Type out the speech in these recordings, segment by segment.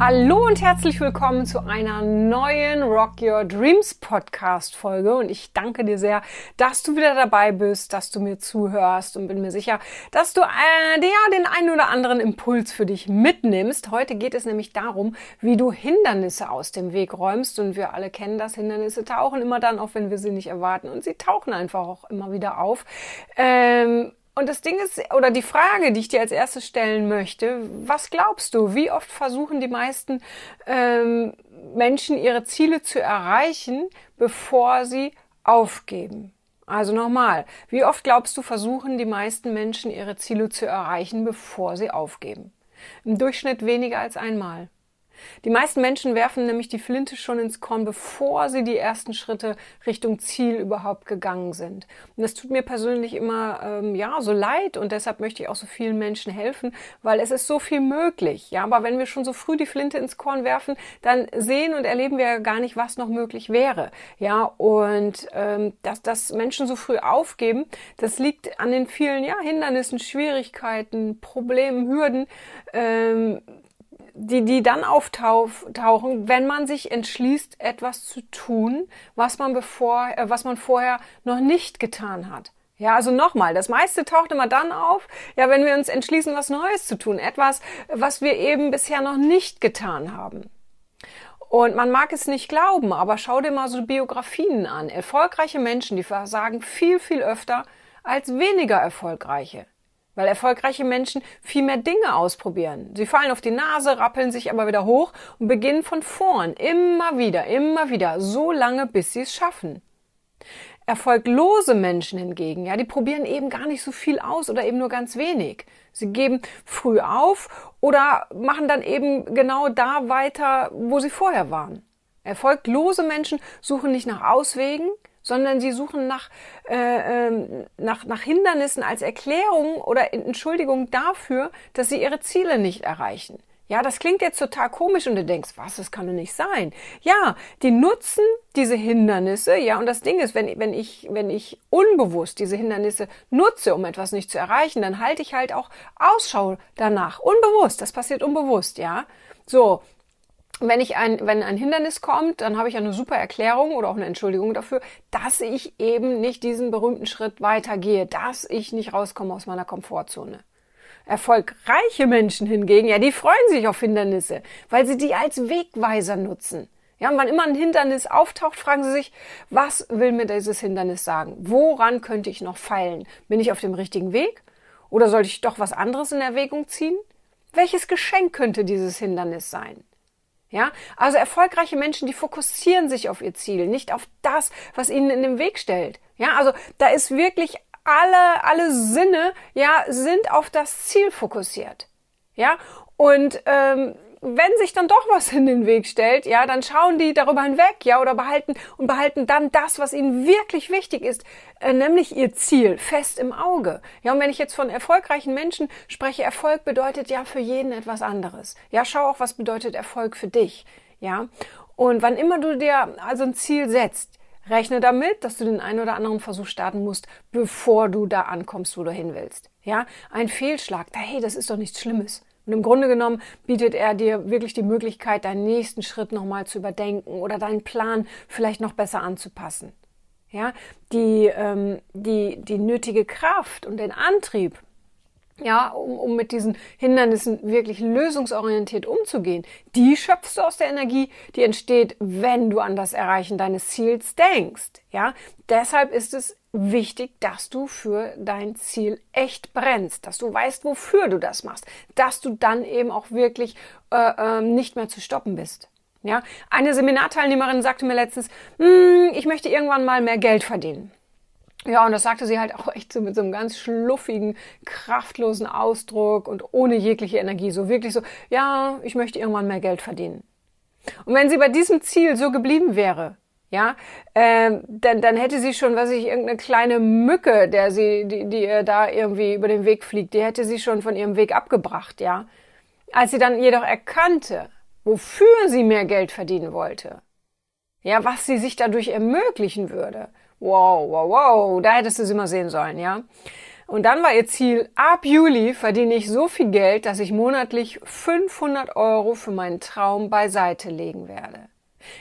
Hallo und herzlich willkommen zu einer neuen Rock Your Dreams Podcast Folge und ich danke dir sehr, dass du wieder dabei bist, dass du mir zuhörst und bin mir sicher, dass du äh, ja, den einen oder anderen Impuls für dich mitnimmst. Heute geht es nämlich darum, wie du Hindernisse aus dem Weg räumst und wir alle kennen das, Hindernisse tauchen immer dann auf, wenn wir sie nicht erwarten und sie tauchen einfach auch immer wieder auf. Ähm, und das Ding ist, oder die Frage, die ich dir als erstes stellen möchte, was glaubst du, wie oft versuchen die meisten ähm, Menschen ihre Ziele zu erreichen, bevor sie aufgeben? Also nochmal, wie oft glaubst du, versuchen die meisten Menschen ihre Ziele zu erreichen, bevor sie aufgeben? Im Durchschnitt weniger als einmal. Die meisten Menschen werfen nämlich die Flinte schon ins Korn, bevor sie die ersten Schritte Richtung Ziel überhaupt gegangen sind. Und das tut mir persönlich immer ähm, ja so leid und deshalb möchte ich auch so vielen Menschen helfen, weil es ist so viel möglich. Ja, aber wenn wir schon so früh die Flinte ins Korn werfen, dann sehen und erleben wir ja gar nicht, was noch möglich wäre. Ja, und ähm, dass, dass Menschen so früh aufgeben, das liegt an den vielen ja, Hindernissen, Schwierigkeiten, Problemen, Hürden. Ähm, die, die dann auftauchen, wenn man sich entschließt, etwas zu tun, was man bevor, äh, was man vorher noch nicht getan hat. Ja, also nochmal, das meiste taucht immer dann auf, ja, wenn wir uns entschließen, was Neues zu tun, etwas, was wir eben bisher noch nicht getan haben. Und man mag es nicht glauben, aber schau dir mal so Biografien an. Erfolgreiche Menschen, die versagen viel, viel öfter als weniger erfolgreiche. Weil erfolgreiche Menschen viel mehr Dinge ausprobieren. Sie fallen auf die Nase, rappeln sich aber wieder hoch und beginnen von vorn. Immer wieder, immer wieder. So lange, bis sie es schaffen. Erfolglose Menschen hingegen, ja, die probieren eben gar nicht so viel aus oder eben nur ganz wenig. Sie geben früh auf oder machen dann eben genau da weiter, wo sie vorher waren. Erfolglose Menschen suchen nicht nach Auswegen, sondern sie suchen nach, äh, ähm, nach, nach Hindernissen als Erklärung oder Entschuldigung dafür, dass sie ihre Ziele nicht erreichen. Ja, das klingt jetzt total komisch und du denkst, was, das kann doch nicht sein. Ja, die nutzen diese Hindernisse, ja, und das Ding ist, wenn, wenn ich, wenn ich unbewusst diese Hindernisse nutze, um etwas nicht zu erreichen, dann halte ich halt auch Ausschau danach. Unbewusst, das passiert unbewusst, ja. So, wenn ich ein, wenn ein Hindernis kommt, dann habe ich eine super Erklärung oder auch eine Entschuldigung dafür, dass ich eben nicht diesen berühmten Schritt weitergehe, dass ich nicht rauskomme aus meiner Komfortzone. Erfolgreiche Menschen hingegen, ja, die freuen sich auf Hindernisse, weil sie die als Wegweiser nutzen. Ja, und wann immer ein Hindernis auftaucht, fragen sie sich, was will mir dieses Hindernis sagen? Woran könnte ich noch feilen? Bin ich auf dem richtigen Weg? Oder sollte ich doch was anderes in Erwägung ziehen? Welches Geschenk könnte dieses Hindernis sein? Ja, also erfolgreiche Menschen, die fokussieren sich auf ihr Ziel, nicht auf das, was ihnen in den Weg stellt. Ja, also da ist wirklich alle, alle Sinne, ja, sind auf das Ziel fokussiert. Ja, und ähm, wenn sich dann doch was in den Weg stellt, ja, dann schauen die darüber hinweg, ja, oder behalten und behalten dann das, was ihnen wirklich wichtig ist, äh, nämlich ihr Ziel fest im Auge. Ja, und wenn ich jetzt von erfolgreichen Menschen spreche, Erfolg bedeutet ja für jeden etwas anderes. Ja, schau auch, was bedeutet Erfolg für dich. Ja, und wann immer du dir also ein Ziel setzt, Rechne damit, dass du den einen oder anderen Versuch starten musst, bevor du da ankommst, wo du hin willst. Ja, ein Fehlschlag, hey, das ist doch nichts Schlimmes. Und im Grunde genommen bietet er dir wirklich die Möglichkeit, deinen nächsten Schritt nochmal zu überdenken oder deinen Plan vielleicht noch besser anzupassen. Ja, die, ähm, die, die nötige Kraft und den Antrieb, ja, um, um mit diesen Hindernissen wirklich lösungsorientiert umzugehen, die schöpfst du aus der Energie, die entsteht, wenn du an das Erreichen deines Ziels denkst. Ja, deshalb ist es wichtig, dass du für dein Ziel echt brennst, dass du weißt, wofür du das machst, dass du dann eben auch wirklich äh, äh, nicht mehr zu stoppen bist. Ja, eine Seminarteilnehmerin sagte mir letztens, hm, ich möchte irgendwann mal mehr Geld verdienen. Ja, und das sagte sie halt auch echt so mit so einem ganz schluffigen, kraftlosen Ausdruck und ohne jegliche Energie. So wirklich so, ja, ich möchte irgendwann mehr Geld verdienen. Und wenn sie bei diesem Ziel so geblieben wäre, ja, ähm, dann, dann hätte sie schon, was ich, irgendeine kleine Mücke, der sie, die, ihr da irgendwie über den Weg fliegt, die hätte sie schon von ihrem Weg abgebracht, ja. Als sie dann jedoch erkannte, wofür sie mehr Geld verdienen wollte, ja, was sie sich dadurch ermöglichen würde, wow, wow, wow, da hättest du sie mal sehen sollen, ja. Und dann war ihr Ziel, ab Juli verdiene ich so viel Geld, dass ich monatlich 500 Euro für meinen Traum beiseite legen werde.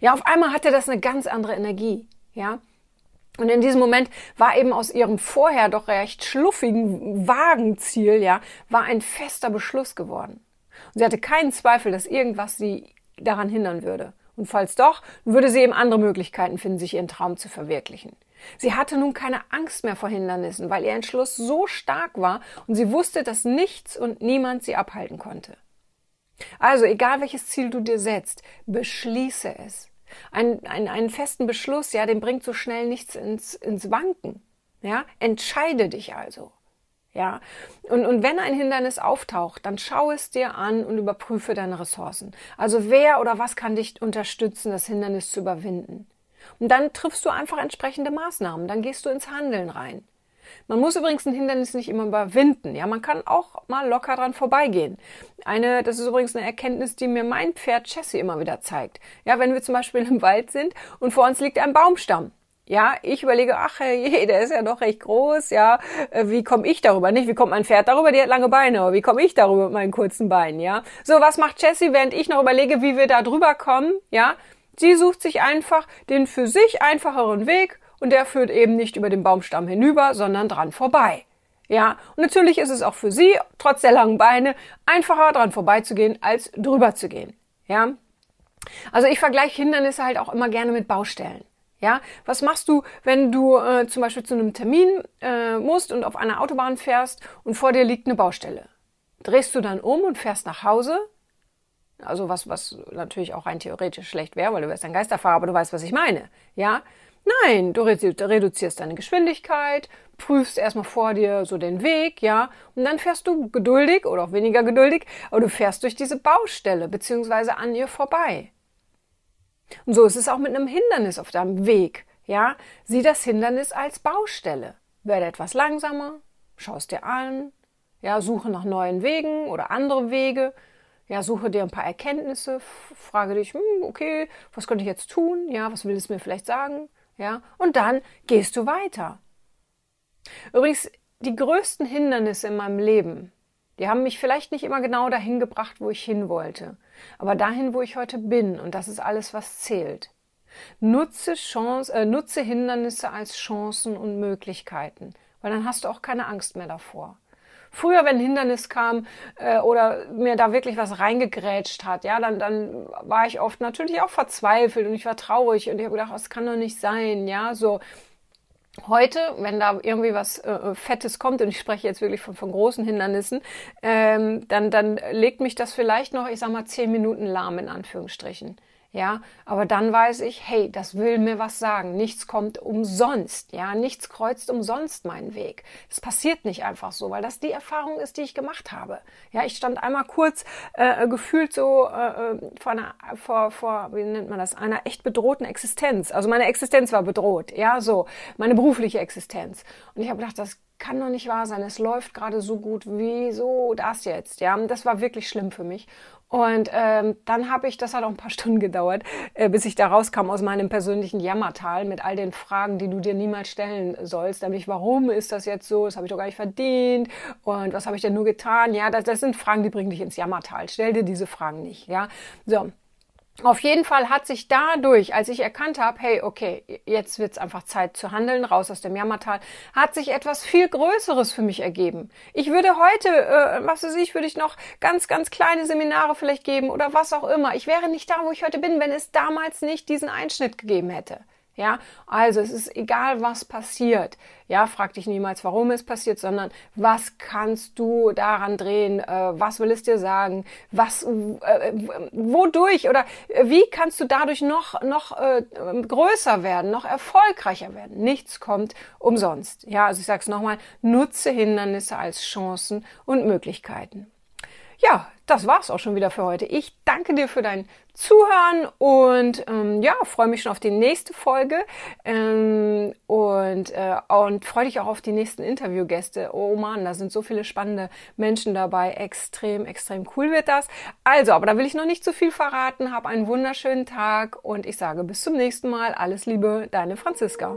Ja, auf einmal hatte das eine ganz andere Energie, ja. Und in diesem Moment war eben aus ihrem vorher doch recht schluffigen, vagen Ziel, ja, war ein fester Beschluss geworden. Und sie hatte keinen Zweifel, dass irgendwas sie daran hindern würde. Und falls doch, würde sie eben andere Möglichkeiten finden, sich ihren Traum zu verwirklichen. Sie hatte nun keine Angst mehr vor Hindernissen, weil ihr Entschluss so stark war und sie wusste, dass nichts und niemand sie abhalten konnte. Also, egal welches Ziel du dir setzt, beschließe es. Ein, ein, einen festen Beschluss, ja, den bringt so schnell nichts ins, ins Wanken. Ja, entscheide dich also. Ja, und, und wenn ein Hindernis auftaucht, dann schau es dir an und überprüfe deine Ressourcen. Also wer oder was kann dich unterstützen, das Hindernis zu überwinden? Und dann triffst du einfach entsprechende Maßnahmen. Dann gehst du ins Handeln rein. Man muss übrigens ein Hindernis nicht immer überwinden. Ja, man kann auch mal locker dran vorbeigehen. Eine, das ist übrigens eine Erkenntnis, die mir mein Pferd Jessie immer wieder zeigt. Ja, wenn wir zum Beispiel im Wald sind und vor uns liegt ein Baumstamm. Ja, ich überlege, ach je, der ist ja doch recht groß, ja, äh, wie komme ich darüber? Nicht, wie kommt mein Pferd darüber? Die hat lange Beine, aber wie komme ich darüber mit meinen kurzen Beinen, ja? So, was macht Jessie, während ich noch überlege, wie wir da drüber kommen, ja? Sie sucht sich einfach den für sich einfacheren Weg und der führt eben nicht über den Baumstamm hinüber, sondern dran vorbei. Ja, und natürlich ist es auch für sie, trotz der langen Beine, einfacher dran vorbeizugehen, als drüber zu gehen. Ja, also ich vergleiche Hindernisse halt auch immer gerne mit Baustellen. Ja, was machst du, wenn du äh, zum Beispiel zu einem Termin äh, musst und auf einer Autobahn fährst und vor dir liegt eine Baustelle? Drehst du dann um und fährst nach Hause? Also was, was natürlich auch rein theoretisch schlecht wäre, weil du wärst ein Geisterfahrer, aber du weißt, was ich meine. Ja? Nein, du reduzierst deine Geschwindigkeit, prüfst erstmal vor dir so den Weg, ja, und dann fährst du geduldig oder auch weniger geduldig, aber du fährst durch diese Baustelle beziehungsweise an ihr vorbei. Und so ist es auch mit einem Hindernis auf deinem Weg, ja. Sieh das Hindernis als Baustelle. Werde etwas langsamer, schaust dir an, ja, suche nach neuen Wegen oder andere Wege, ja, suche dir ein paar Erkenntnisse, frage dich, hm, okay, was könnte ich jetzt tun? Ja, was will es mir vielleicht sagen? Ja, und dann gehst du weiter. Übrigens, die größten Hindernisse in meinem Leben, die haben mich vielleicht nicht immer genau dahin gebracht, wo ich hin wollte, aber dahin, wo ich heute bin, und das ist alles, was zählt. Nutze, Chance, äh, nutze Hindernisse als Chancen und Möglichkeiten, weil dann hast du auch keine Angst mehr davor. Früher, wenn ein Hindernis kam äh, oder mir da wirklich was reingegrätscht hat, ja, dann, dann war ich oft natürlich auch verzweifelt und ich war traurig und ich habe gedacht, das kann doch nicht sein, ja, so. Heute, wenn da irgendwie was äh, Fettes kommt, und ich spreche jetzt wirklich von, von großen Hindernissen, ähm, dann, dann legt mich das vielleicht noch, ich sag mal, zehn Minuten lahm in Anführungsstrichen. Ja, aber dann weiß ich, hey, das will mir was sagen. Nichts kommt umsonst. Ja, nichts kreuzt umsonst meinen Weg. Das passiert nicht einfach so, weil das die Erfahrung ist, die ich gemacht habe. Ja, ich stand einmal kurz äh, gefühlt so äh, äh, vor einer, vor, vor, wie nennt man das, einer echt bedrohten Existenz. Also meine Existenz war bedroht. Ja, so meine berufliche Existenz. Und ich habe gedacht, das kann doch nicht wahr sein. Es läuft gerade so gut. Wieso das jetzt? Ja, das war wirklich schlimm für mich. Und ähm, dann habe ich, das hat auch ein paar Stunden gedauert, äh, bis ich da rauskam aus meinem persönlichen Jammertal mit all den Fragen, die du dir niemals stellen sollst. Nämlich, warum ist das jetzt so? Das habe ich doch gar nicht verdient. Und was habe ich denn nur getan? Ja, das, das sind Fragen, die bringen dich ins Jammertal. Stell dir diese Fragen nicht. Ja, so. Auf jeden Fall hat sich dadurch, als ich erkannt habe, hey, okay, jetzt wird's einfach Zeit zu handeln, raus aus dem Jammertal, hat sich etwas viel Größeres für mich ergeben. Ich würde heute, äh, was weiß ich, würde ich noch ganz, ganz kleine Seminare vielleicht geben oder was auch immer. Ich wäre nicht da, wo ich heute bin, wenn es damals nicht diesen Einschnitt gegeben hätte. Ja, also es ist egal, was passiert. Ja, frag dich niemals, warum es passiert, sondern was kannst du daran drehen? Äh, was will es dir sagen? Was, äh, wodurch oder wie kannst du dadurch noch, noch äh, größer werden, noch erfolgreicher werden? Nichts kommt umsonst. Ja, also ich sag's nochmal, nutze Hindernisse als Chancen und Möglichkeiten. Ja, das war's auch schon wieder für heute. Ich danke dir für dein Zuhören und ähm, ja, freue mich schon auf die nächste Folge ähm, und, äh, und freue dich auch auf die nächsten Interviewgäste. Oh man, da sind so viele spannende Menschen dabei. Extrem, extrem cool wird das. Also, aber da will ich noch nicht zu viel verraten. Hab einen wunderschönen Tag und ich sage bis zum nächsten Mal. Alles Liebe, deine Franziska.